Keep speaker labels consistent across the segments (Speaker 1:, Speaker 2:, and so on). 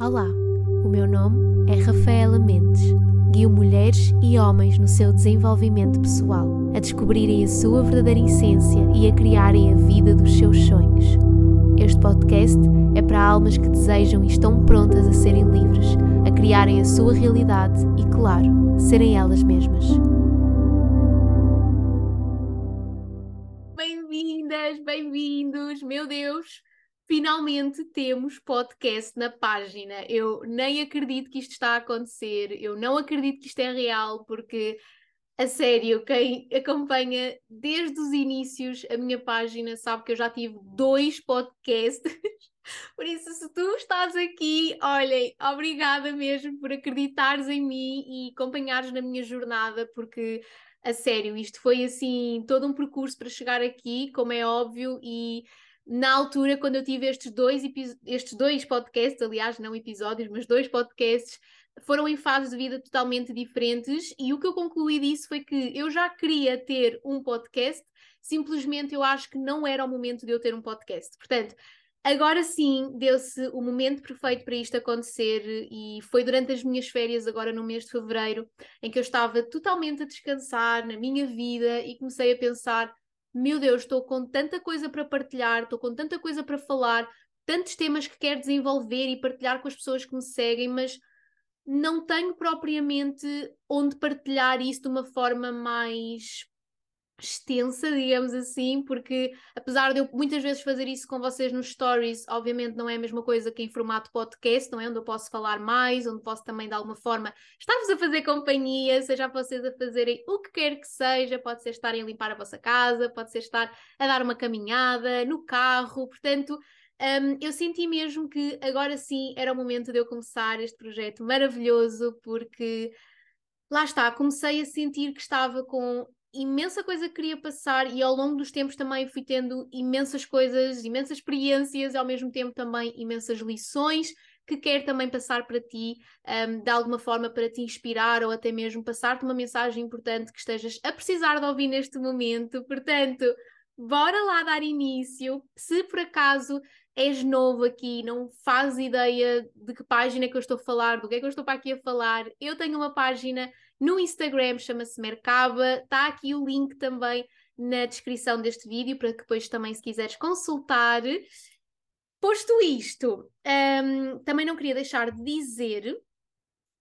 Speaker 1: Olá, o meu nome é Rafaela Mendes. Guio mulheres e homens no seu desenvolvimento pessoal, a descobrirem a sua verdadeira essência e a criarem a vida dos seus sonhos. Este podcast é para almas que desejam e estão prontas a serem livres, a criarem a sua realidade e, claro, serem elas mesmas.
Speaker 2: Finalmente temos podcast na página. Eu nem acredito que isto está a acontecer, eu não acredito que isto é real, porque a sério, quem acompanha desde os inícios a minha página sabe que eu já tive dois podcasts. Por isso, se tu estás aqui, olhem, obrigada mesmo por acreditares em mim e acompanhares na minha jornada, porque a sério, isto foi assim todo um percurso para chegar aqui, como é óbvio, e na altura, quando eu tive estes dois, estes dois podcasts, aliás, não episódios, mas dois podcasts, foram em fases de vida totalmente diferentes, e o que eu concluí disso foi que eu já queria ter um podcast, simplesmente eu acho que não era o momento de eu ter um podcast. Portanto, agora sim deu-se o momento perfeito para isto acontecer, e foi durante as minhas férias, agora no mês de fevereiro, em que eu estava totalmente a descansar na minha vida e comecei a pensar meu Deus, estou com tanta coisa para partilhar, estou com tanta coisa para falar, tantos temas que quero desenvolver e partilhar com as pessoas que me seguem, mas não tenho propriamente onde partilhar isso de uma forma mais extensa, digamos assim, porque apesar de eu muitas vezes fazer isso com vocês nos stories, obviamente não é a mesma coisa que em formato podcast, não é? Onde eu posso falar mais, onde posso também de alguma forma estar-vos a fazer companhia, seja vocês a fazerem o que quer que seja, pode ser estarem a limpar a vossa casa, pode ser estar a dar uma caminhada, no carro, portanto. Um, eu senti mesmo que agora sim era o momento de eu começar este projeto maravilhoso, porque lá está, comecei a sentir que estava com imensa coisa que queria passar e ao longo dos tempos também fui tendo imensas coisas, imensas experiências ao mesmo tempo também imensas lições que quero também passar para ti, um, de alguma forma para te inspirar ou até mesmo passar-te uma mensagem importante que estejas a precisar de ouvir neste momento. Portanto, bora lá dar início. Se por acaso és novo aqui, não fazes ideia de que página que eu estou a falar, do que é que eu estou para aqui a falar, eu tenho uma página no Instagram, chama-se Mercaba, está aqui o link também na descrição deste vídeo, para que depois também, se quiseres consultar. Posto isto, um, também não queria deixar de dizer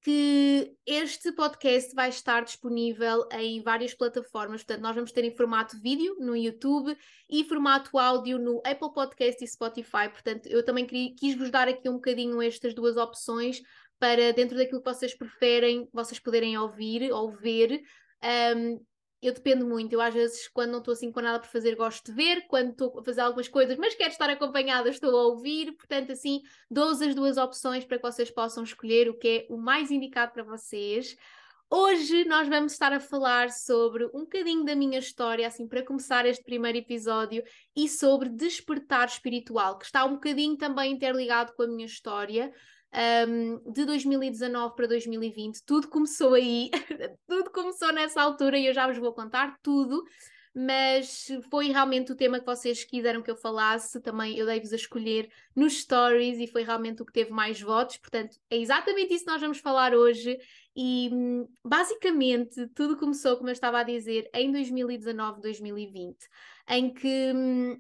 Speaker 2: que este podcast vai estar disponível em várias plataformas. Portanto, nós vamos ter em formato vídeo no YouTube e formato áudio no Apple Podcast e Spotify. Portanto, eu também queria, quis vos dar aqui um bocadinho estas duas opções para dentro daquilo que vocês preferem, vocês poderem ouvir ou ver. Um, eu dependo muito, eu às vezes, quando não estou assim com nada para fazer, gosto de ver, quando estou a fazer algumas coisas, mas quero estar acompanhada, estou a ouvir, portanto, assim, dou as duas opções para que vocês possam escolher o que é o mais indicado para vocês. Hoje nós vamos estar a falar sobre um bocadinho da minha história, assim, para começar este primeiro episódio, e sobre despertar espiritual, que está um bocadinho também interligado com a minha história um, de 2019 para 2020. Tudo começou aí, tudo começou nessa altura e eu já vos vou contar tudo. Mas foi realmente o tema que vocês quiseram que eu falasse. Também eu dei-vos a escolher nos stories e foi realmente o que teve mais votos. Portanto, é exatamente isso que nós vamos falar hoje. E basicamente tudo começou, como eu estava a dizer, em 2019, 2020, em que hum,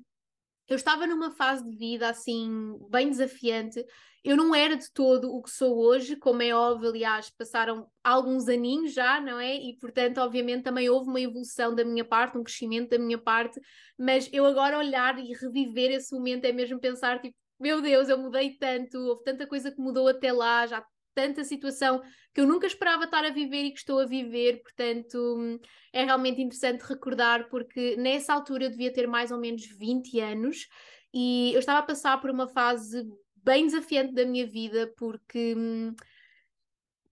Speaker 2: eu estava numa fase de vida assim bem desafiante. Eu não era de todo o que sou hoje, como é óbvio, aliás, passaram alguns aninhos já, não é? E portanto, obviamente, também houve uma evolução da minha parte, um crescimento da minha parte, mas eu agora olhar e reviver esse momento é mesmo pensar, tipo, meu Deus, eu mudei tanto, houve tanta coisa que mudou até lá, já tanta situação que eu nunca esperava estar a viver e que estou a viver, portanto é realmente interessante recordar, porque nessa altura eu devia ter mais ou menos 20 anos e eu estava a passar por uma fase bem desafiante da minha vida, porque hum,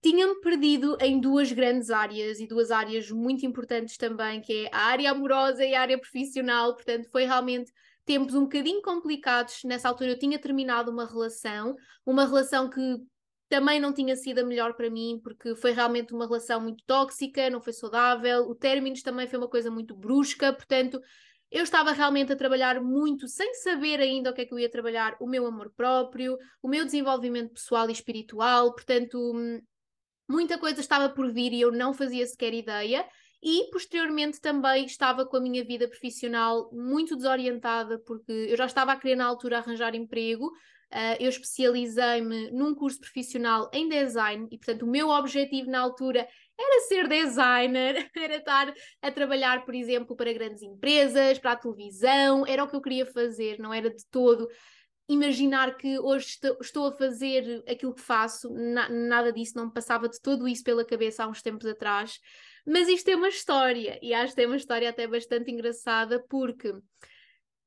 Speaker 2: tinha-me perdido em duas grandes áreas e duas áreas muito importantes também, que é a área amorosa e a área profissional, portanto foi realmente tempos um bocadinho complicados. Nessa altura eu tinha terminado uma relação, uma relação que também não tinha sido a melhor para mim, porque foi realmente uma relação muito tóxica, não foi saudável, o término também foi uma coisa muito brusca, portanto, eu estava realmente a trabalhar muito, sem saber ainda o que é que eu ia trabalhar, o meu amor próprio, o meu desenvolvimento pessoal e espiritual, portanto, hum, muita coisa estava por vir e eu não fazia sequer ideia. E posteriormente também estava com a minha vida profissional muito desorientada, porque eu já estava a querer na altura arranjar emprego. Uh, eu especializei-me num curso profissional em design e, portanto, o meu objetivo na altura era ser designer, era estar a trabalhar, por exemplo, para grandes empresas, para a televisão, era o que eu queria fazer, não era de todo imaginar que hoje estou a fazer aquilo que faço, na, nada disso, não me passava de todo isso pela cabeça há uns tempos atrás. Mas isto é uma história, e acho que é uma história até bastante engraçada, porque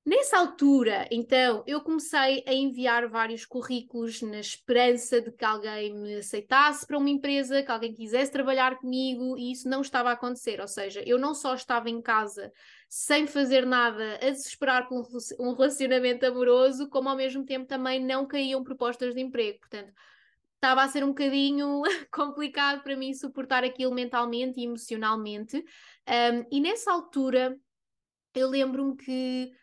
Speaker 2: Nessa altura, então, eu comecei a enviar vários currículos na esperança de que alguém me aceitasse para uma empresa, que alguém quisesse trabalhar comigo, e isso não estava a acontecer. Ou seja, eu não só estava em casa sem fazer nada, a desesperar por um relacionamento amoroso, como ao mesmo tempo também não caíam propostas de emprego. Portanto, estava a ser um bocadinho complicado para mim suportar aquilo mentalmente e emocionalmente. Um, e nessa altura, eu lembro-me que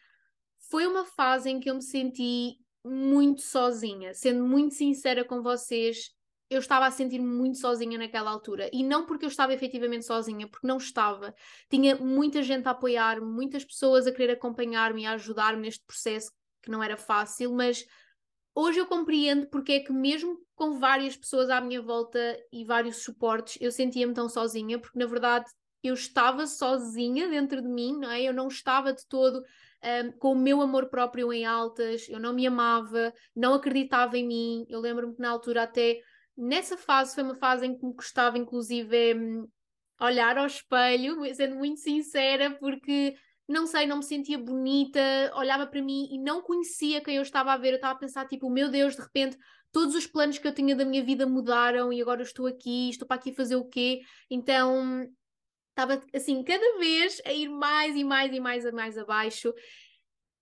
Speaker 2: foi uma fase em que eu me senti muito sozinha. Sendo muito sincera com vocês, eu estava a sentir-me muito sozinha naquela altura. E não porque eu estava efetivamente sozinha, porque não estava. Tinha muita gente a apoiar-me, muitas pessoas a querer acompanhar-me e a ajudar-me neste processo que não era fácil, mas hoje eu compreendo porque é que mesmo com várias pessoas à minha volta e vários suportes, eu sentia-me tão sozinha, porque na verdade eu estava sozinha dentro de mim, não é? Eu não estava de todo um, com o meu amor próprio em altas, eu não me amava, não acreditava em mim. Eu lembro-me que na altura, até nessa fase, foi uma fase em que me gostava, inclusive, um, olhar ao espelho, sendo muito sincera, porque não sei, não me sentia bonita, olhava para mim e não conhecia quem eu estava a ver. Eu estava a pensar, tipo, meu Deus, de repente todos os planos que eu tinha da minha vida mudaram e agora estou aqui, estou para aqui fazer o quê? Então estava assim, cada vez a ir mais e mais e mais a mais abaixo.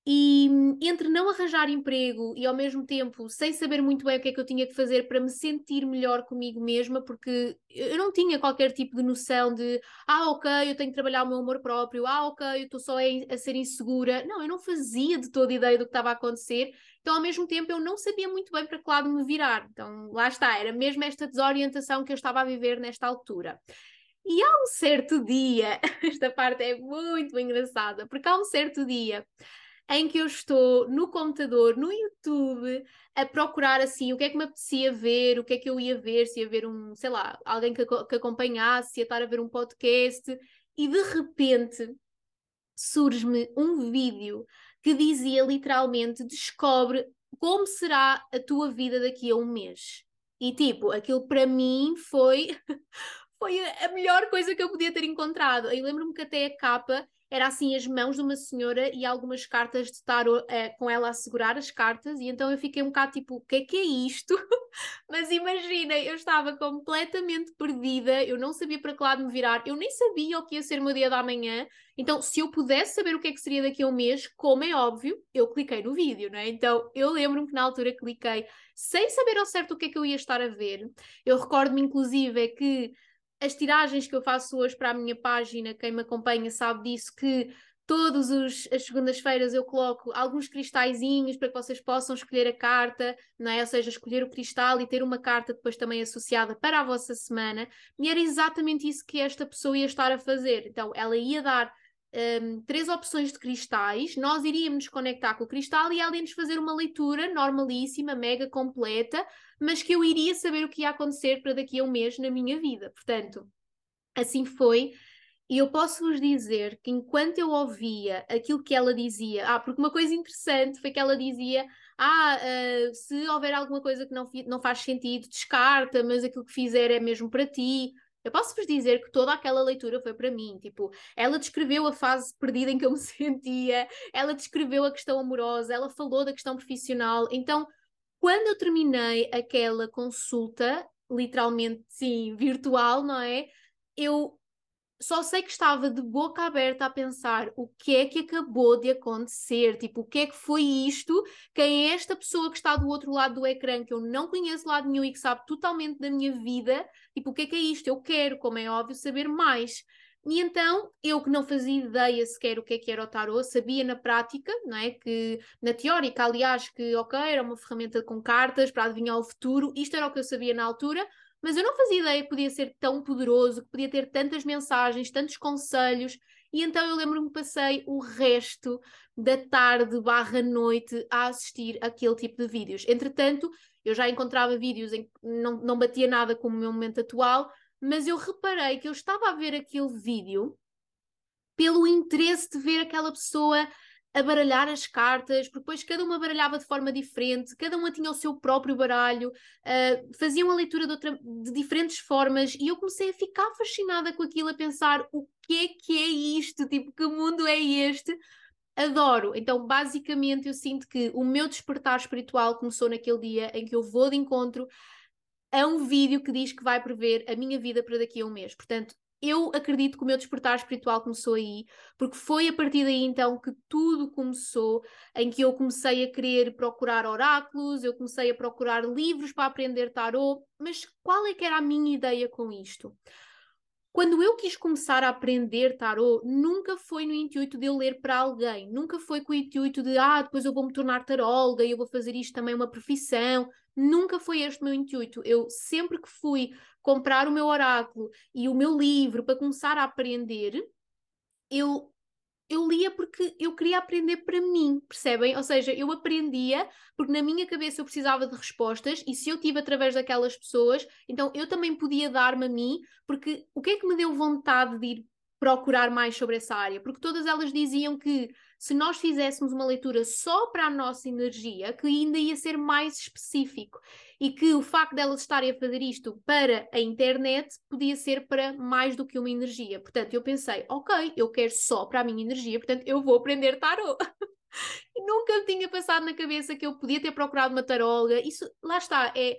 Speaker 2: E entre não arranjar emprego e ao mesmo tempo sem saber muito bem o que é que eu tinha que fazer para me sentir melhor comigo mesma, porque eu não tinha qualquer tipo de noção de ah, ok, eu tenho que trabalhar o meu amor próprio, ah, ok, eu estou só a, a ser insegura. Não, eu não fazia de toda ideia do que estava a acontecer, então ao mesmo tempo eu não sabia muito bem para que lado me virar. Então lá está, era mesmo esta desorientação que eu estava a viver nesta altura. E há um certo dia, esta parte é muito engraçada, porque há um certo dia em que eu estou no computador, no YouTube, a procurar assim o que é que me apetecia ver, o que é que eu ia ver, se ia ver um, sei lá, alguém que, que acompanhasse, se ia estar a ver um podcast, e de repente surge-me um vídeo que dizia literalmente: descobre como será a tua vida daqui a um mês. E tipo, aquilo para mim foi foi a melhor coisa que eu podia ter encontrado. Eu lembro-me que até a capa era assim as mãos de uma senhora e algumas cartas de tarot eh, com ela a segurar as cartas, e então eu fiquei um bocado tipo, o que é que é isto? Mas imaginem, eu estava completamente perdida, eu não sabia para que lado me virar, eu nem sabia o que ia ser o meu dia da manhã, então se eu pudesse saber o que é que seria daqui a um mês, como é óbvio, eu cliquei no vídeo, não é? Então eu lembro-me que na altura cliquei sem saber ao certo o que é que eu ia estar a ver. Eu recordo-me inclusive é que as tiragens que eu faço hoje para a minha página, quem me acompanha sabe disso, que todas as segundas-feiras eu coloco alguns cristalzinhos para que vocês possam escolher a carta, não é? Ou seja, escolher o cristal e ter uma carta depois também associada para a vossa semana. E era exatamente isso que esta pessoa ia estar a fazer. Então, ela ia dar um, três opções de cristais, nós iríamos nos conectar com o cristal e ela ia nos fazer uma leitura normalíssima, mega completa, mas que eu iria saber o que ia acontecer para daqui a um mês na minha vida. Portanto, assim foi. E eu posso vos dizer que enquanto eu ouvia aquilo que ela dizia, ah, porque uma coisa interessante foi que ela dizia: ah, uh, se houver alguma coisa que não, não faz sentido, descarta, mas aquilo que fizer é mesmo para ti. Eu posso vos dizer que toda aquela leitura foi para mim. Tipo, ela descreveu a fase perdida em que eu me sentia, ela descreveu a questão amorosa, ela falou da questão profissional. Então, quando eu terminei aquela consulta, literalmente, sim, virtual, não é? Eu só sei que estava de boca aberta a pensar o que é que acabou de acontecer, tipo, o que é que foi isto? Quem é esta pessoa que está do outro lado do ecrã, que eu não conheço lado nenhum e que sabe totalmente da minha vida? Tipo, o que é que é isto? Eu quero, como é óbvio, saber mais. E então, eu que não fazia ideia sequer o que é que era o tarot, sabia na prática, não é? Que na teórica, aliás, que ok, era uma ferramenta com cartas para adivinhar o futuro, isto era o que eu sabia na altura, mas eu não fazia ideia que podia ser tão poderoso, que podia ter tantas mensagens, tantos conselhos, e então eu lembro-me que passei o resto da tarde barra noite a assistir aquele tipo de vídeos. Entretanto, eu já encontrava vídeos em que não, não batia nada com o meu momento atual, mas eu reparei que eu estava a ver aquele vídeo pelo interesse de ver aquela pessoa a baralhar as cartas, porque depois cada uma baralhava de forma diferente, cada uma tinha o seu próprio baralho, uh, faziam a leitura de, outra, de, diferentes formas, e eu comecei a ficar fascinada com aquilo, a pensar o que é que é isto, tipo, que mundo é este? Adoro. Então, basicamente, eu sinto que o meu despertar espiritual começou naquele dia em que eu vou de encontro a um vídeo que diz que vai prever a minha vida para daqui a um mês. Portanto, eu acredito que o meu despertar espiritual começou aí, porque foi a partir daí então que tudo começou, em que eu comecei a querer procurar oráculos, eu comecei a procurar livros para aprender tarot, mas qual é que era a minha ideia com isto? Quando eu quis começar a aprender tarot, nunca foi no intuito de eu ler para alguém, nunca foi com o intuito de, ah, depois eu vou me tornar taróloga e eu vou fazer isto também uma profissão. Nunca foi este o meu intuito. Eu sempre que fui comprar o meu oráculo e o meu livro para começar a aprender, eu eu lia porque eu queria aprender para mim, percebem? Ou seja, eu aprendia porque na minha cabeça eu precisava de respostas e se eu tive através daquelas pessoas, então eu também podia dar-me a mim, porque o que é que me deu vontade de ir procurar mais sobre essa área? Porque todas elas diziam que se nós fizéssemos uma leitura só para a nossa energia, que ainda ia ser mais específico e que o facto delas estarem a fazer isto para a internet podia ser para mais do que uma energia. Portanto, eu pensei, ok, eu quero só para a minha energia, portanto, eu vou aprender tarot. nunca me tinha passado na cabeça que eu podia ter procurado uma taróloga. Isso, lá está, é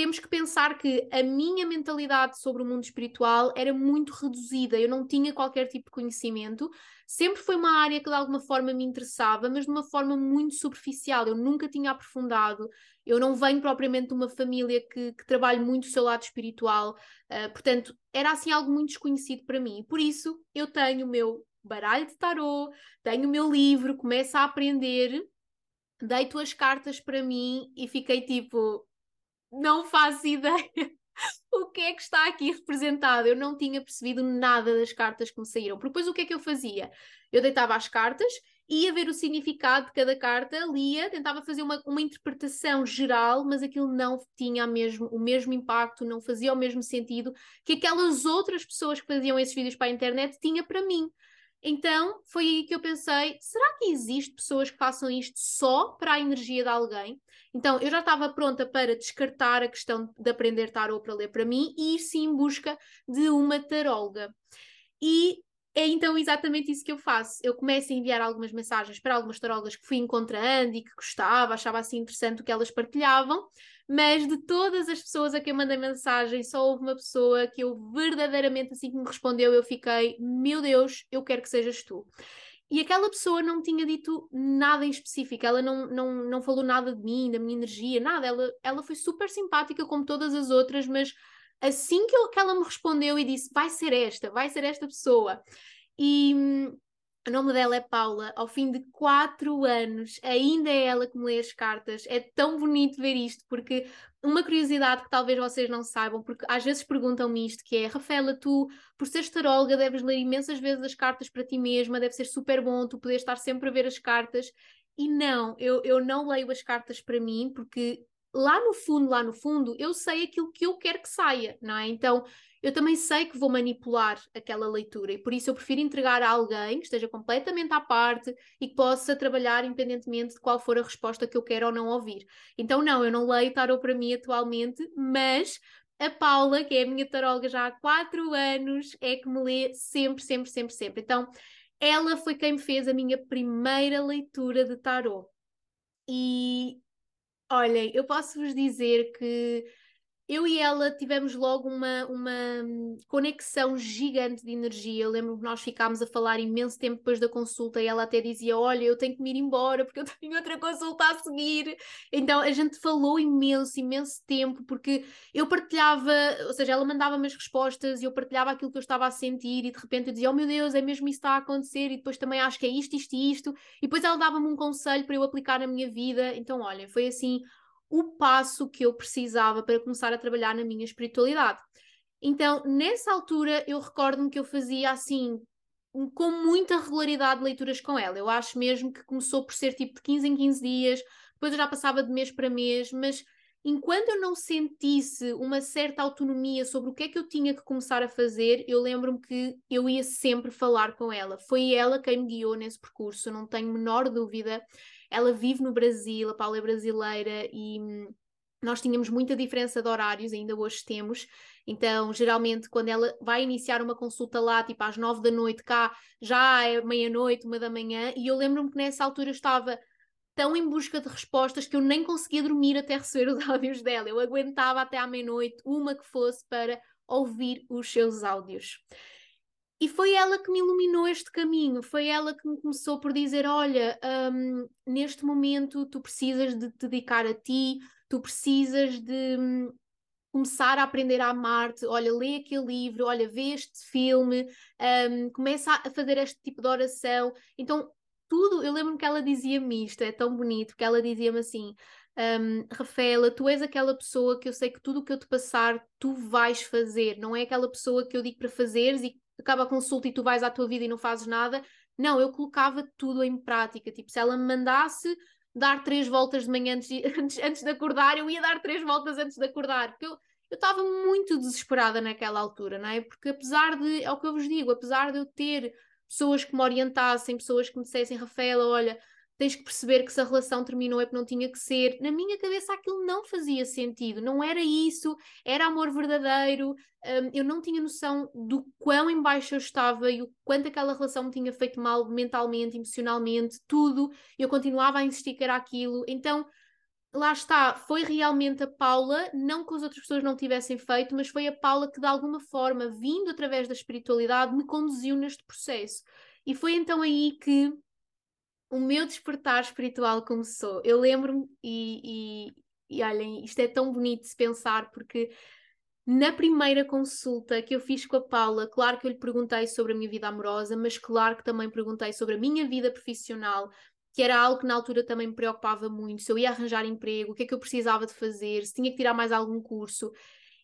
Speaker 2: temos que pensar que a minha mentalidade sobre o mundo espiritual era muito reduzida, eu não tinha qualquer tipo de conhecimento, sempre foi uma área que de alguma forma me interessava, mas de uma forma muito superficial, eu nunca tinha aprofundado, eu não venho propriamente de uma família que, que trabalhe muito o seu lado espiritual, uh, portanto, era assim algo muito desconhecido para mim, por isso eu tenho o meu baralho de tarô, tenho o meu livro, começo a aprender, deito as cartas para mim e fiquei tipo não faço ideia o que é que está aqui representado. Eu não tinha percebido nada das cartas que me saíram. Porque depois o que é que eu fazia? Eu deitava as cartas, ia ver o significado de cada carta, lia, tentava fazer uma, uma interpretação geral, mas aquilo não tinha mesmo, o mesmo impacto, não fazia o mesmo sentido que aquelas outras pessoas que faziam esses vídeos para a internet tinha para mim. Então foi aí que eu pensei: será que existe pessoas que façam isto só para a energia de alguém? Então eu já estava pronta para descartar a questão de aprender tarot para ler para mim e ir sim em busca de uma taróloga. E é então exatamente isso que eu faço. Eu começo a enviar algumas mensagens para algumas tarólogas que fui encontrando e que gostava, achava assim interessante o que elas partilhavam, mas de todas as pessoas a quem eu mandei mensagem, só houve uma pessoa que eu verdadeiramente, assim que me respondeu, eu fiquei, meu Deus, eu quero que sejas tu. E aquela pessoa não tinha dito nada em específico, ela não, não, não falou nada de mim, da minha energia, nada. Ela, ela foi super simpática, como todas as outras, mas assim que, eu, que ela me respondeu e disse: vai ser esta, vai ser esta pessoa. E hum, o nome dela é Paula. Ao fim de quatro anos, ainda é ela que me lê as cartas. É tão bonito ver isto, porque uma curiosidade que talvez vocês não saibam, porque às vezes perguntam-me isto, que é, Rafaela, tu, por ser taróloga, deves ler imensas vezes as cartas para ti mesma, deve ser super bom tu poder estar sempre a ver as cartas. E não, eu, eu não leio as cartas para mim, porque lá no fundo, lá no fundo, eu sei aquilo que eu quero que saia, não é? Então, eu também sei que vou manipular aquela leitura e por isso eu prefiro entregar a alguém que esteja completamente à parte e que possa trabalhar independentemente de qual for a resposta que eu quero ou não ouvir. Então, não, eu não leio tarot para mim atualmente, mas a Paula, que é a minha taróloga já há quatro anos, é que me lê sempre, sempre, sempre, sempre. Então, ela foi quem me fez a minha primeira leitura de tarot. E olhem, eu posso vos dizer que eu e ela tivemos logo uma, uma conexão gigante de energia. Eu lembro que nós ficámos a falar imenso tempo depois da consulta e ela até dizia: Olha, eu tenho que me ir embora porque eu tenho outra consulta a seguir. Então a gente falou imenso, imenso tempo, porque eu partilhava, ou seja, ela mandava-me as respostas e eu partilhava aquilo que eu estava a sentir e de repente eu dizia: Oh meu Deus, é mesmo isso que está a acontecer e depois também acho que é isto, isto e isto. E depois ela dava-me um conselho para eu aplicar na minha vida. Então, olha, foi assim o passo que eu precisava para começar a trabalhar na minha espiritualidade. Então, nessa altura, eu recordo-me que eu fazia assim, com muita regularidade, leituras com ela. Eu acho mesmo que começou por ser tipo de 15 em 15 dias, depois eu já passava de mês para mês, mas enquanto eu não sentisse uma certa autonomia sobre o que é que eu tinha que começar a fazer, eu lembro-me que eu ia sempre falar com ela. Foi ela quem me guiou nesse percurso, não tenho menor dúvida. Ela vive no Brasil, a Paula é brasileira e hum, nós tínhamos muita diferença de horários, ainda hoje temos. Então, geralmente, quando ela vai iniciar uma consulta lá, tipo às nove da noite, cá já é meia-noite, uma da manhã, e eu lembro-me que nessa altura eu estava tão em busca de respostas que eu nem conseguia dormir até receber os áudios dela. Eu aguentava até à meia-noite, uma que fosse, para ouvir os seus áudios. E foi ela que me iluminou este caminho, foi ela que me começou por dizer: Olha, um, neste momento tu precisas de te dedicar a ti, tu precisas de um, começar a aprender a amar-te. Olha, lê aquele livro, olha, vê este filme, um, começa a fazer este tipo de oração. Então, tudo, eu lembro-me que ela dizia-me isto, é tão bonito, que ela dizia-me assim: um, Rafaela, tu és aquela pessoa que eu sei que tudo o que eu te passar, tu vais fazer, não é aquela pessoa que eu digo para fazeres e acaba a consulta e tu vais à tua vida e não fazes nada. Não, eu colocava tudo em prática. Tipo, se ela me mandasse dar três voltas de manhã antes, antes, antes de acordar, eu ia dar três voltas antes de acordar. Porque eu estava muito desesperada naquela altura, não é? Porque apesar de, é o que eu vos digo, apesar de eu ter pessoas que me orientassem, pessoas que me dissessem, Rafaela, olha, tens que perceber que se a relação terminou é porque não tinha que ser. Na minha cabeça aquilo não fazia sentido, não era isso, era amor verdadeiro. Um, eu não tinha noção do quão embaixo eu estava e o quanto aquela relação me tinha feito mal mentalmente, emocionalmente, tudo. Eu continuava a insistir que era aquilo. Então, lá está, foi realmente a Paula, não que as outras pessoas não tivessem feito, mas foi a Paula que de alguma forma, vindo através da espiritualidade, me conduziu neste processo. E foi então aí que o meu despertar espiritual começou. Eu lembro-me, e, e, e olhem, isto é tão bonito de pensar, porque na primeira consulta que eu fiz com a Paula, claro que eu lhe perguntei sobre a minha vida amorosa, mas claro que também perguntei sobre a minha vida profissional, que era algo que na altura também me preocupava muito, se eu ia arranjar emprego, o que é que eu precisava de fazer, se tinha que tirar mais algum curso.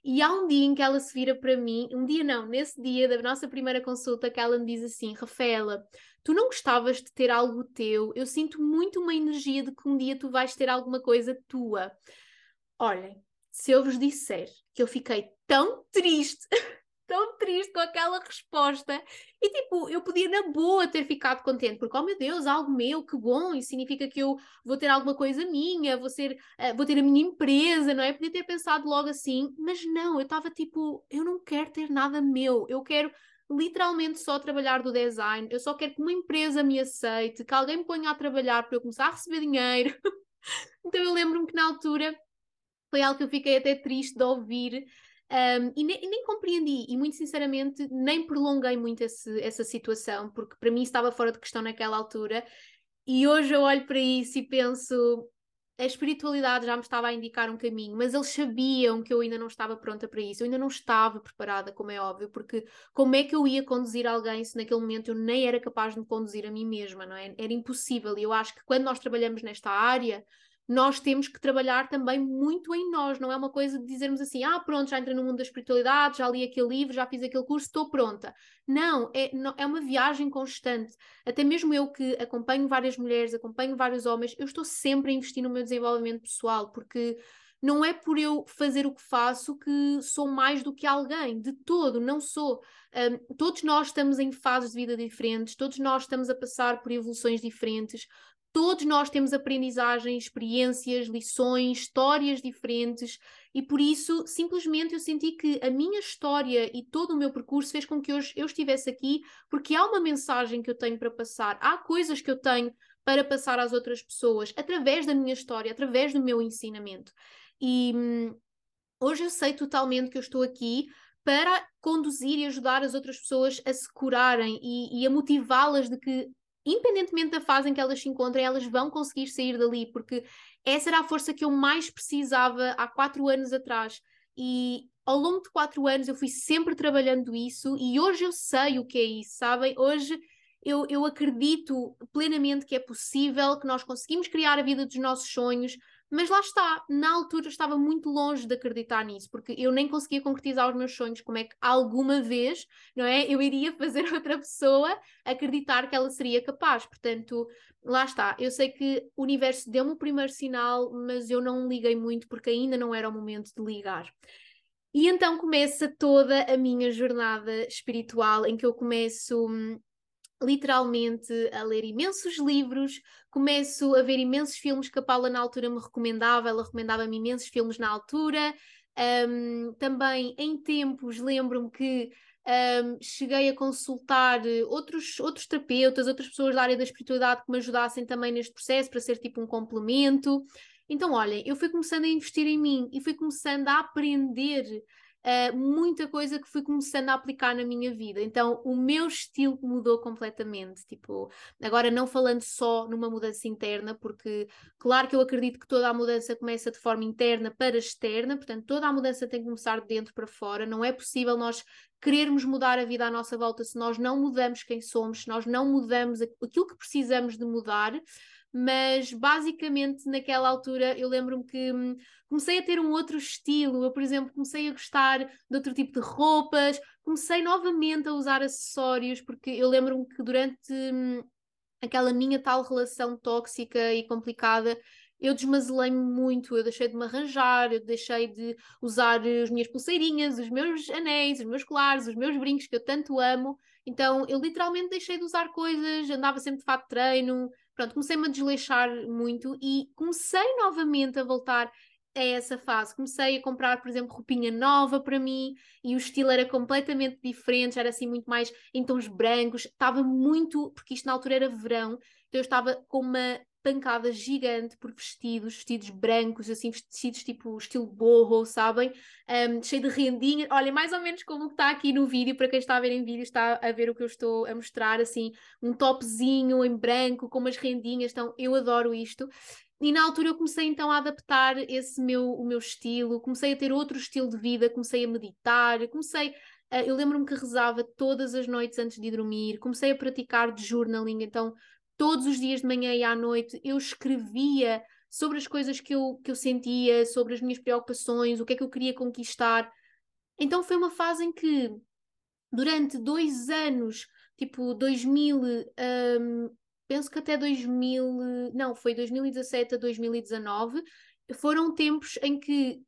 Speaker 2: E há um dia em que ela se vira para mim, um dia não, nesse dia da nossa primeira consulta, que ela me diz assim: Rafaela, tu não gostavas de ter algo teu? Eu sinto muito uma energia de que um dia tu vais ter alguma coisa tua. Olhem, se eu vos disser que eu fiquei tão triste tão triste com aquela resposta. E tipo, eu podia na boa ter ficado contente, porque, oh meu Deus, algo meu, que bom, isso significa que eu vou ter alguma coisa minha, vou, ser, uh, vou ter a minha empresa, não é? Podia ter pensado logo assim, mas não, eu estava tipo, eu não quero ter nada meu, eu quero literalmente só trabalhar do design, eu só quero que uma empresa me aceite, que alguém me ponha a trabalhar para eu começar a receber dinheiro. então eu lembro-me que na altura foi algo que eu fiquei até triste de ouvir, um, e, nem, nem, compreendi, e muito sinceramente nem prolonguei muito esse, essa situação, porque para mim estava fora de questão naquela altura. E hoje eu olho para isso e penso: a espiritualidade já me estava a indicar um caminho, mas eles sabiam que eu ainda não estava pronta para isso, eu ainda não estava preparada, como é óbvio, porque como é que eu ia conduzir alguém se naquele momento eu nem era capaz de me conduzir a mim mesma, não é? Era impossível. E eu acho que quando nós trabalhamos nesta área nós temos que trabalhar também muito em nós, não é uma coisa de dizermos assim, ah, pronto, já entrei no mundo da espiritualidade, já li aquele livro, já fiz aquele curso, estou pronta. Não, é, é uma viagem constante. Até mesmo eu que acompanho várias mulheres, acompanho vários homens, eu estou sempre a investir no meu desenvolvimento pessoal, porque não é por eu fazer o que faço que sou mais do que alguém, de todo, não sou. Um, todos nós estamos em fases de vida diferentes, todos nós estamos a passar por evoluções diferentes, Todos nós temos aprendizagem, experiências, lições, histórias diferentes e por isso simplesmente eu senti que a minha história e todo o meu percurso fez com que hoje eu estivesse aqui porque há uma mensagem que eu tenho para passar, há coisas que eu tenho para passar às outras pessoas através da minha história, através do meu ensinamento. E hum, Hoje eu sei totalmente que eu estou aqui para conduzir e ajudar as outras pessoas a se curarem e, e a motivá-las de que, independentemente da fase em que elas se encontrem, elas vão conseguir sair dali, porque essa era a força que eu mais precisava há quatro anos atrás. E ao longo de quatro anos eu fui sempre trabalhando isso e hoje eu sei o que é isso, sabem? Hoje eu, eu acredito plenamente que é possível, que nós conseguimos criar a vida dos nossos sonhos, mas lá está, na altura estava muito longe de acreditar nisso, porque eu nem conseguia concretizar os meus sonhos. Como é que alguma vez, não é? Eu iria fazer outra pessoa acreditar que ela seria capaz. Portanto, lá está. Eu sei que o universo deu-me o primeiro sinal, mas eu não liguei muito porque ainda não era o momento de ligar. E então começa toda a minha jornada espiritual, em que eu começo hum, literalmente a ler imensos livros, começo a ver imensos filmes que a Paula na altura me recomendava, ela recomendava-me imensos filmes na altura. Um, também em tempos lembro-me que um, cheguei a consultar outros, outros terapeutas, outras pessoas da área da espiritualidade que me ajudassem também neste processo para ser tipo um complemento. Então, olhem, eu fui começando a investir em mim e fui começando a aprender uh, muita coisa que fui começando a aplicar na minha vida. Então, o meu estilo mudou completamente. Tipo, agora não falando só numa mudança interna, porque claro que eu acredito que toda a mudança começa de forma interna para externa, portanto, toda a mudança tem que começar de dentro para fora. Não é possível nós querermos mudar a vida à nossa volta se nós não mudamos quem somos, se nós não mudamos aquilo que precisamos de mudar mas basicamente naquela altura eu lembro-me que hum, comecei a ter um outro estilo. Eu, por exemplo, comecei a gostar de outro tipo de roupas, comecei novamente a usar acessórios, porque eu lembro-me que durante hum, aquela minha tal relação tóxica e complicada, eu desmazelei-me muito, eu deixei de me arranjar, eu deixei de usar as minhas pulseirinhas, os meus anéis, os meus colares, os meus brincos que eu tanto amo. Então eu literalmente deixei de usar coisas, andava sempre de fato de treino, Pronto, comecei-me a desleixar muito e comecei novamente a voltar a essa fase. Comecei a comprar, por exemplo, roupinha nova para mim e o estilo era completamente diferente, era assim muito mais em tons brancos. Estava muito, porque isto na altura era verão, então eu estava com uma pancada gigante por vestidos, vestidos brancos, assim, vestidos tipo estilo borro, sabem? Um, cheio de rendinha. Olha, mais ou menos como está aqui no vídeo, para quem está a ver em vídeo, está a ver o que eu estou a mostrar, assim, um topzinho em branco, com umas rendinhas, então eu adoro isto. E na altura eu comecei então a adaptar esse meu, o meu estilo, comecei a ter outro estilo de vida, comecei a meditar, comecei eu lembro-me que rezava todas as noites antes de dormir, comecei a praticar de journaling, então todos os dias de manhã e à noite eu escrevia sobre as coisas que eu, que eu sentia, sobre as minhas preocupações, o que é que eu queria conquistar. Então foi uma fase em que, durante dois anos, tipo 2000, um, penso que até 2000, não, foi 2017 a 2019, foram tempos em que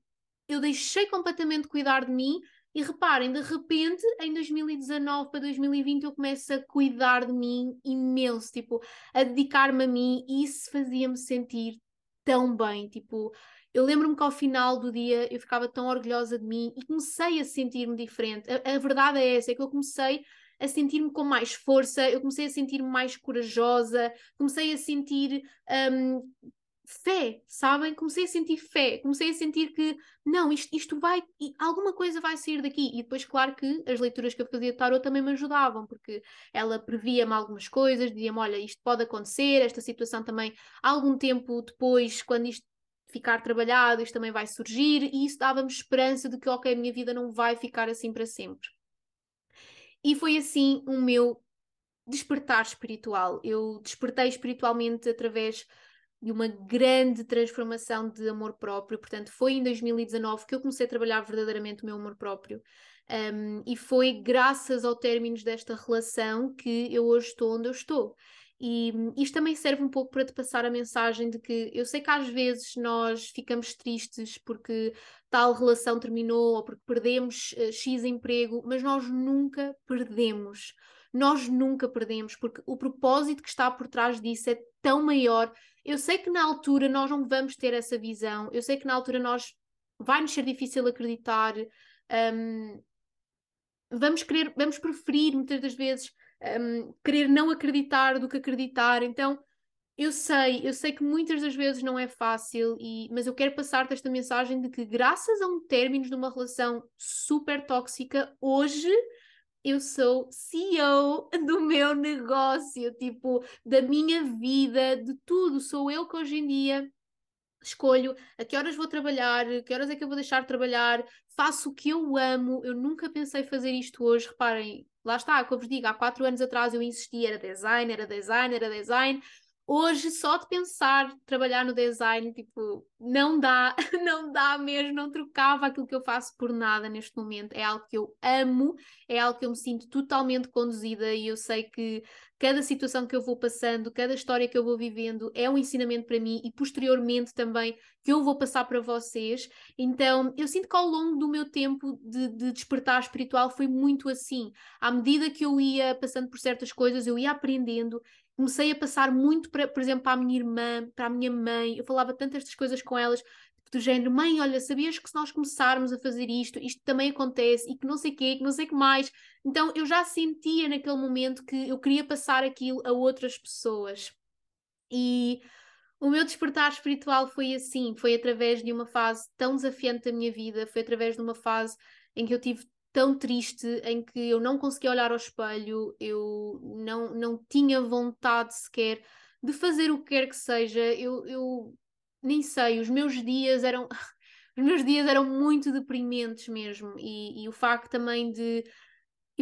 Speaker 2: eu deixei completamente cuidar de mim e reparem, de repente, em 2019 para 2020, eu começo a cuidar de mim imenso, tipo, a dedicar-me a mim, e isso fazia-me sentir tão bem. Tipo, eu lembro-me que ao final do dia eu ficava tão orgulhosa de mim e comecei a sentir-me diferente. A, a, verdade é essa, é que eu comecei a sentir-me com mais força, eu comecei a sentir-me mais corajosa, comecei a sentir um, fé, sabem? Comecei a sentir fé, comecei a sentir que não, isto, isto vai, alguma coisa vai sair daqui. E depois, claro que as leituras que eu fazia de tarot também me ajudavam, porque ela previa-me algumas coisas, dizia-me: olha, isto pode acontecer, esta situação também, algum tempo depois, quando isto ficar trabalhado, isto também vai surgir, e isso dava-me esperança de que, ok, a minha vida não vai ficar assim para sempre. E foi assim o meu despertar espiritual. Eu despertei espiritualmente através de uma grande transformação de amor próprio. Portanto, foi em 2019 que eu comecei a trabalhar verdadeiramente o meu amor próprio. Um, e foi graças ao término desta relação que eu hoje estou onde eu estou. E isto também serve um pouco para te passar a mensagem de que eu sei que às vezes nós ficamos tristes porque tal relação terminou ou porque perdemos uh, X emprego, mas nós nunca perdemos. Nós nunca perdemos, porque o propósito que está por trás disso é tão maior. Eu sei que na altura nós não vamos ter essa visão, eu sei que na altura nós vai-nos ser difícil acreditar, um, vamos querer, vamos preferir muitas das vezes um, querer não acreditar do que acreditar, então eu sei, eu sei que muitas das vezes não é fácil, e, mas eu quero passar-te esta mensagem de que, graças a um término de uma relação super tóxica, hoje eu sou CEO do meu negócio, tipo, da minha vida, de tudo. Sou eu que hoje em dia escolho a que horas vou trabalhar, que horas é que eu vou deixar de trabalhar, faço o que eu amo. Eu nunca pensei fazer isto hoje. Reparem, lá está, como vos digo, há quatro anos atrás eu insisti, era design, era design, era design. Hoje, só de pensar trabalhar no design, tipo, não dá, não dá mesmo, não trocava aquilo que eu faço por nada neste momento. É algo que eu amo, é algo que eu me sinto totalmente conduzida e eu sei que cada situação que eu vou passando, cada história que eu vou vivendo é um ensinamento para mim e posteriormente também que eu vou passar para vocês. Então, eu sinto que ao longo do meu tempo de, de despertar espiritual foi muito assim. À medida que eu ia passando por certas coisas, eu ia aprendendo comecei a passar muito, para, por exemplo, para a minha irmã, para a minha mãe, eu falava tantas estas coisas com elas, do género, mãe, olha, sabias que se nós começarmos a fazer isto, isto também acontece, e que não sei o quê, que não sei o que mais. Então eu já sentia naquele momento que eu queria passar aquilo a outras pessoas. E o meu despertar espiritual foi assim, foi através de uma fase tão desafiante da minha vida, foi através de uma fase em que eu tive tão triste em que eu não conseguia olhar ao espelho, eu não, não tinha vontade sequer de fazer o que quer que seja, eu, eu nem sei, os meus dias eram. Os meus dias eram muito deprimentes mesmo, e, e o facto também de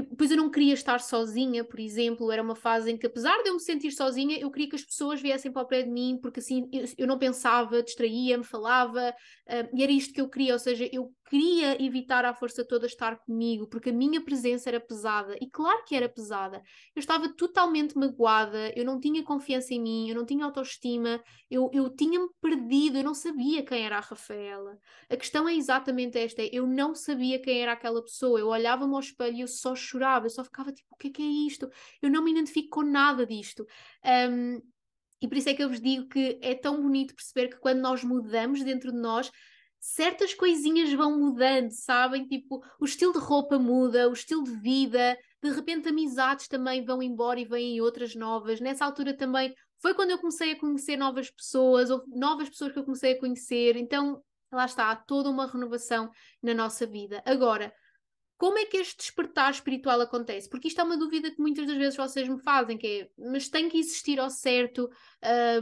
Speaker 2: depois eu não queria estar sozinha, por exemplo, era uma fase em que, apesar de eu me sentir sozinha, eu queria que as pessoas viessem para o pé de mim, porque assim eu, eu não pensava, distraía-me, falava, uh, e era isto que eu queria, ou seja, eu queria evitar à força toda estar comigo, porque a minha presença era pesada, e claro que era pesada. Eu estava totalmente magoada, eu não tinha confiança em mim, eu não tinha autoestima, eu, eu tinha-me perdido, eu não sabia quem era a Rafaela. A questão é exatamente esta: é, eu não sabia quem era aquela pessoa, eu olhava-me ao espelho e eu só chorava, eu só ficava tipo, o que é que é isto? Eu não me identifico com nada disto. Um, e por isso é que eu vos digo que é tão bonito perceber que quando nós mudamos dentro de nós, certas coisinhas vão mudando, sabem? Tipo, o estilo de roupa muda, o estilo de vida, de repente amizades também vão embora e vêm outras novas. Nessa altura também foi quando eu comecei a conhecer novas pessoas, ou novas pessoas que eu comecei a conhecer. Então, lá está, há toda uma renovação na nossa vida. Agora, como é que este despertar espiritual acontece? Porque isto é uma dúvida que muitas das vezes vocês me fazem, que é, mas tem que existir ao certo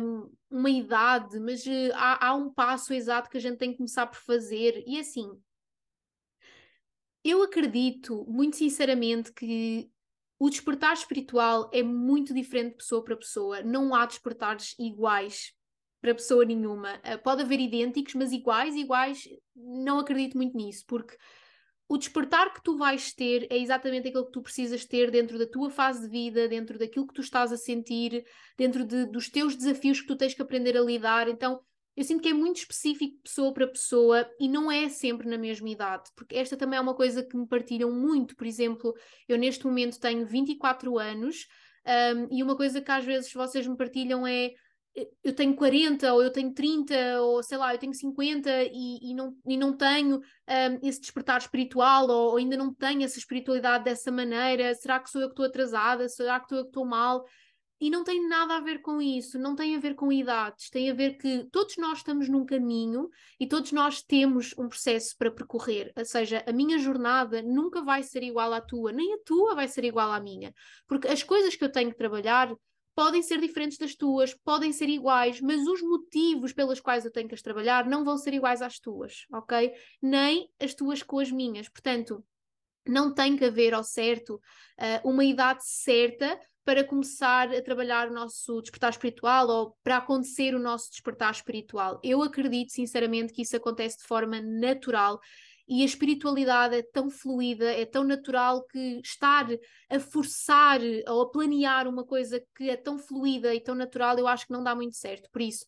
Speaker 2: um, uma idade, mas uh, há, há um passo exato que a gente tem que começar por fazer. E assim, eu acredito, muito sinceramente, que o despertar espiritual é muito diferente de pessoa para pessoa. Não há despertares iguais para pessoa nenhuma. Uh, pode haver idênticos, mas iguais, iguais, não acredito muito nisso, porque o despertar que tu vais ter é exatamente aquilo que tu precisas ter dentro da tua fase de vida, dentro daquilo que tu estás a sentir, dentro de, dos teus desafios que tu tens que aprender a lidar. Então, eu sinto que é muito específico pessoa para pessoa e não é sempre na mesma idade, porque esta também é uma coisa que me partilham muito. Por exemplo, eu neste momento tenho 24 anos um, e uma coisa que às vezes vocês me partilham é eu tenho 40 ou eu tenho 30 ou sei lá, eu tenho 50 e, e, não, e não tenho um, esse despertar espiritual ou, ou, ainda não tenho essa espiritualidade dessa maneira, será que sou eu que estou atrasada, será que sou eu que estou mal? E não tem nada a ver com isso, não tem a ver com idades, tem a ver que todos nós estamos num caminho e todos nós temos um processo para percorrer. Ou seja, a minha jornada nunca vai ser igual à tua, nem a tua vai ser igual à minha, porque as coisas que eu tenho que trabalhar podem ser diferentes das tuas, podem ser iguais, mas os motivos pelos quais eu tenho que as trabalhar não vão ser iguais às tuas, ok? Nem as tuas com as minhas. Portanto, não tem que haver ao certo uh, uma idade certa para começar a trabalhar o nosso despertar espiritual ou para acontecer o nosso despertar espiritual. Eu acredito sinceramente que isso acontece de forma natural e a espiritualidade é tão fluida, é tão natural que estar a forçar ou a planear uma coisa que é tão fluida e tão natural, eu acho que não dá muito certo. Por isso,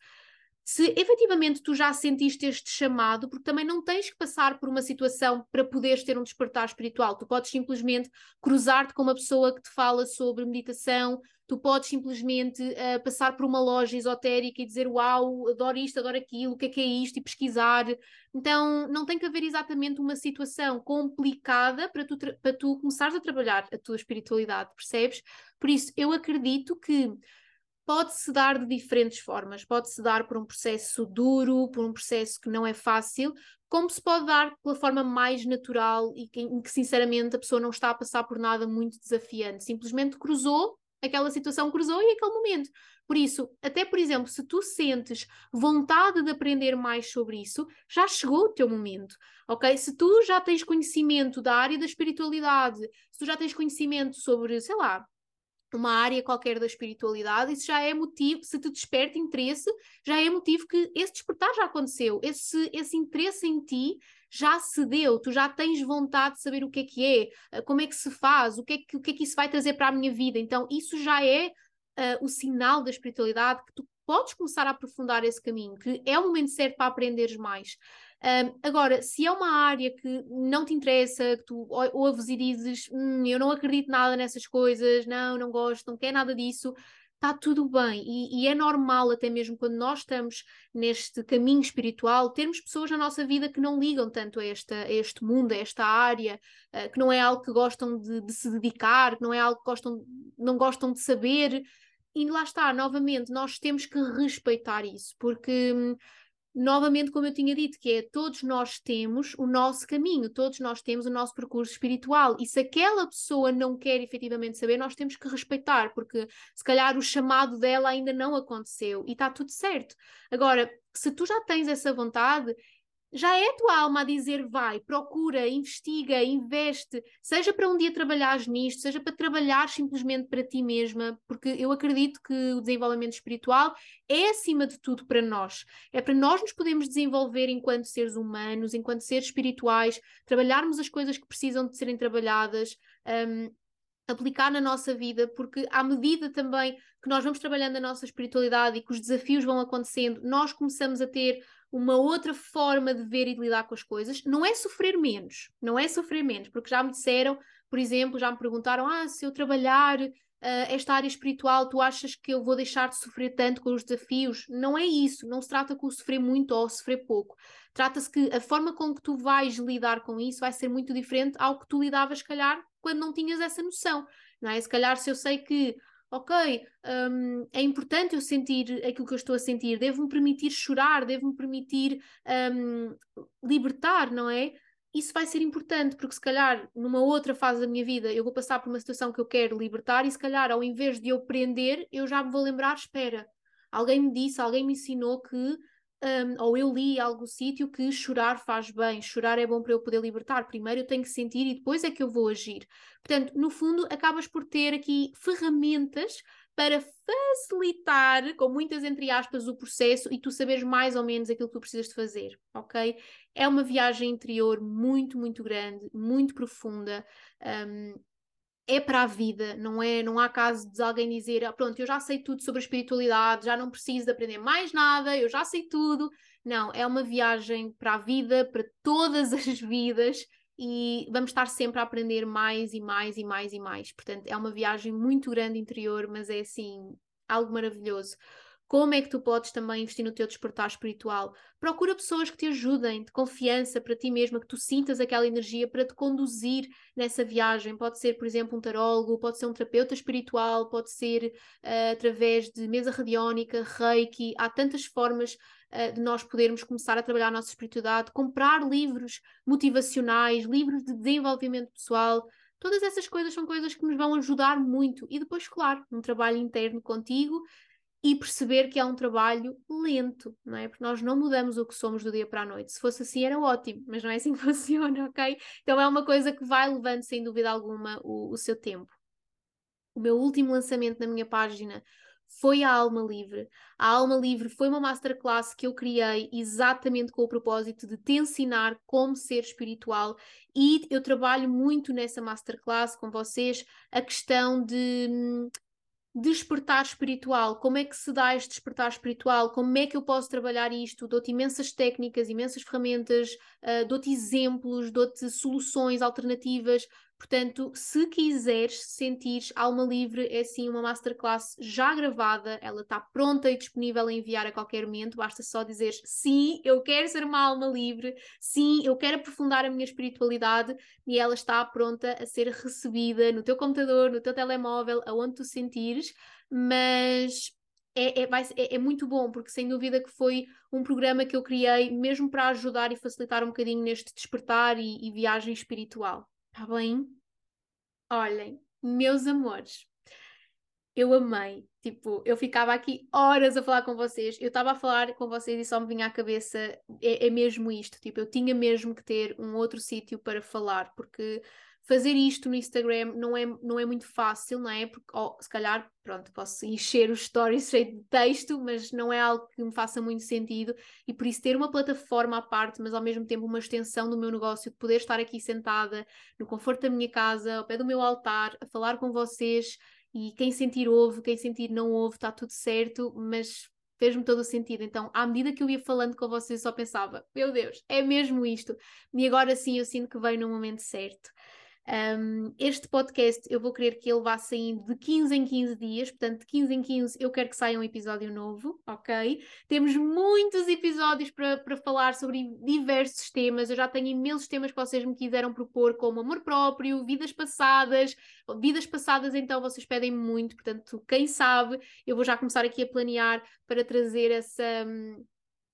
Speaker 2: se efetivamente tu já sentiste este chamado, porque também não tens que passar por uma situação para poderes ter um despertar espiritual, tu podes simplesmente cruzar-te com uma pessoa que te fala sobre meditação, tu podes simplesmente uh, passar por uma loja esotérica e dizer uau, adoro isto, adoro aquilo, o que é que é isto, e pesquisar. Então não tem que haver exatamente uma situação complicada para tu, para tu começares a trabalhar a tua espiritualidade, percebes? Por isso, eu acredito que pode-se dar de diferentes formas. Pode-se dar por um processo duro, por um processo que não é fácil, como se pode dar pela forma mais natural e que, em que, sinceramente, a pessoa não está a passar por nada muito desafiante. Simplesmente cruzou, aquela situação cruzou e aquele momento. Por isso, até por exemplo, se tu sentes vontade de aprender mais sobre isso, já chegou o teu momento, ok? Se tu já tens conhecimento da área da espiritualidade, se tu já tens conhecimento sobre, sei lá, uma área qualquer da espiritualidade, isso já é motivo, se te desperta interesse, já é motivo que esse despertar já aconteceu, esse, esse interesse em ti já se deu, tu já tens vontade de saber o que é que é, eh, como é que se faz, o que é que, o que, é que isso vai trazer para a minha vida. Então, isso já é uh, o sinal da espiritualidade que tu podes começar a aprofundar esse caminho, que é o momento certo para aprenderes mais. Um, agora, se é uma área que não te interessa, que tu ouves e dizes hum, eu não acredito nada nessas coisas, não, não gosto, não quero nada disso, está tudo bem. E, e, é normal, até mesmo quando nós estamos neste caminho espiritual, termos pessoas na nossa vida que não ligam tanto a, esta, a este mundo, a esta área, uh, que não é algo que gostam de, de, se dedicar, que não é algo que gostam, não gostam de saber. E lá está, novamente, nós temos que respeitar isso, porque hum, novamente, como eu tinha dito, que é todos nós temos o nosso caminho, todos nós temos o nosso percurso espiritual, e se aquela pessoa não quer efetivamente saber, nós temos que respeitar, porque se calhar o chamado dela ainda não aconteceu e está tudo certo. Agora, se tu já tens essa vontade, já é a tua alma a dizer vai, procura, investiga, investe, seja para um dia trabalhares nisto, seja para trabalhar simplesmente para ti mesma, porque eu acredito que o desenvolvimento espiritual é acima de tudo para nós. É para nós nos podermos desenvolver enquanto seres humanos, enquanto seres espirituais, trabalharmos as coisas que precisam de serem trabalhadas. Um, aplicar na nossa vida, porque à medida também que nós vamos trabalhando a nossa espiritualidade e que os desafios vão acontecendo, nós começamos a ter uma outra forma de ver e de lidar com as coisas. Não é sofrer menos, não é sofrer menos, porque já me disseram, por exemplo, já me perguntaram: ah, se eu trabalhar uh, esta área espiritual, tu achas que eu vou deixar de sofrer tanto com os desafios? Não é isso, não se trata com sofrer muito ou sofrer pouco. Trata-se que a forma com que tu vais lidar com isso vai ser muito diferente ao que tu lidavas, se calhar, quando não tinhas essa noção. Não é? Se calhar, se eu sei que ok, um, é importante eu sentir aquilo que eu estou a sentir, devo-me permitir chorar, devo-me permitir um, libertar, não é? Isso vai ser importante, porque se calhar numa outra fase da minha vida eu vou passar por uma situação que eu quero libertar e se calhar ao invés de eu prender, eu já me vou lembrar, espera, alguém me disse, alguém me ensinou que um, ou eu li algo sítio que chorar faz bem, chorar é bom para eu poder libertar. Primeiro eu tenho que sentir e depois é que eu vou agir. Portanto, no fundo, acabas por ter aqui ferramentas para facilitar, com muitas entre aspas, o processo e tu saberes mais ou menos aquilo que tu precisas de fazer, ok? É uma viagem interior muito, muito grande, muito profunda. Um, é para a vida, não é? Não há caso de alguém dizer, ah, pronto, eu já sei tudo sobre a espiritualidade, já não preciso de aprender mais nada, eu já sei tudo. Não, é uma viagem para a vida, para todas as vidas e vamos estar sempre a aprender mais e mais e mais e mais. Portanto, é uma viagem muito grande interior, mas é assim algo maravilhoso. Como é que tu podes também investir no teu despertar espiritual? Procura pessoas que te ajudem, de confiança para ti mesma, que tu sintas aquela energia para te conduzir nessa viagem. Pode ser, por exemplo, um tarólogo, pode ser um terapeuta espiritual, pode ser uh, através de mesa radiónica, reiki. Há tantas formas uh, de nós podermos começar a trabalhar a nossa espiritualidade, comprar livros motivacionais, livros de desenvolvimento pessoal. Todas essas coisas são coisas que nos vão ajudar muito. E depois, claro, um trabalho interno contigo e perceber que é um trabalho lento, não é? Porque nós não mudamos o que somos do dia para a noite. Se fosse assim era ótimo, mas não é assim que funciona, ok? Então é uma coisa que vai levando, sem dúvida alguma, o, o seu tempo. O meu último lançamento na minha página foi a Alma Livre. A Alma Livre foi uma masterclass que eu criei exatamente com o propósito de te ensinar como ser espiritual e eu trabalho muito nessa masterclass com vocês a questão de hum, despertar espiritual, como é que se dá este despertar espiritual, como é que eu posso trabalhar isto, dou-te imensas técnicas, imensas ferramentas, uh, dou-te exemplos, dou-te soluções alternativas, Portanto, se quiseres sentir alma livre, é sim uma masterclass já gravada, ela está pronta e disponível a enviar a qualquer momento, basta só dizer sim, eu quero ser uma alma livre, sim, eu quero aprofundar a minha espiritualidade e ela está pronta a ser recebida no teu computador, no teu telemóvel, aonde tu sentires, mas é, é, é, é, muito bom, porque sem dúvida que foi um programa que eu criei mesmo para ajudar e facilitar um bocadinho neste despertar e, e viagem espiritual. Está bem? Olhem, meus amores, eu amei. Tipo, eu ficava aqui horas a falar com vocês. Eu estava a falar com vocês e só me vinha à cabeça, é, é mesmo isto. Tipo, eu tinha mesmo que ter um outro sítio para falar, porque fazer isto no Instagram não é, não é muito fácil, não é? Porque, oh, se calhar, pronto, posso encher os stories cheio de texto, mas não é algo que me faça muito sentido. E por isso, ter uma plataforma à parte, mas ao mesmo tempo uma extensão do meu negócio, de poder estar aqui sentada no conforto da minha casa, ao pé do meu altar, a falar com vocês. E quem sentir ouve, quem sentir não ouve, está tudo certo, mas fez-me todo o sentido. Então, à medida que eu ia falando com vocês, só pensava: meu Deus, é mesmo isto. E agora sim eu sinto que veio no momento certo. Um, este podcast eu vou querer que ele vá saindo de 15 em 15 dias, portanto, de 15 em 15 eu quero que saia um episódio novo, ok? Temos muitos episódios para, para falar sobre diversos temas. Eu já tenho imensos temas que vocês me quiseram propor, como amor próprio, vidas passadas. Vidas passadas, então, vocês pedem muito, portanto, quem sabe, eu vou já começar aqui a planear para trazer essa. Um,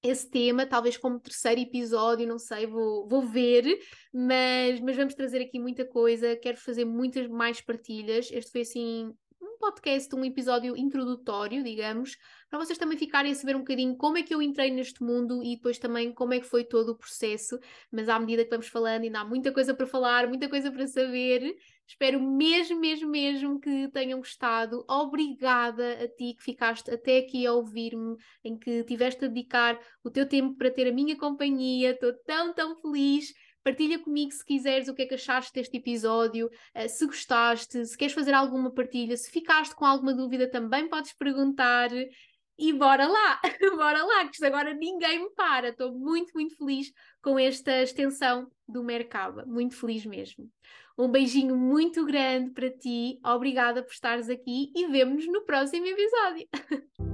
Speaker 2: esse tema, talvez como terceiro episódio, não sei, vou, vou ver, mas, mas vamos trazer aqui muita coisa, quero fazer muitas mais partilhas. Este foi assim um podcast, um episódio introdutório, digamos, para vocês também ficarem a saber um bocadinho como é que eu entrei neste mundo e depois também como é que foi todo o processo. Mas à medida que vamos falando, ainda há muita coisa para falar, muita coisa para saber. Espero mesmo, mesmo, mesmo que tenham gostado. Obrigada a ti que ficaste até aqui a ouvir-me, em que tiveste a dedicar o teu tempo para ter a minha companhia. Estou tão, tão feliz. Partilha comigo se quiseres o que é que achaste deste episódio, uh, se gostaste, se queres fazer alguma partilha, se ficaste com alguma dúvida também podes perguntar. E bora lá, bora lá, que agora ninguém me para. Estou muito, muito feliz com esta extensão do Mercaba, muito feliz mesmo. Um beijinho muito grande para ti, obrigada por estares aqui e vemo-nos no próximo episódio.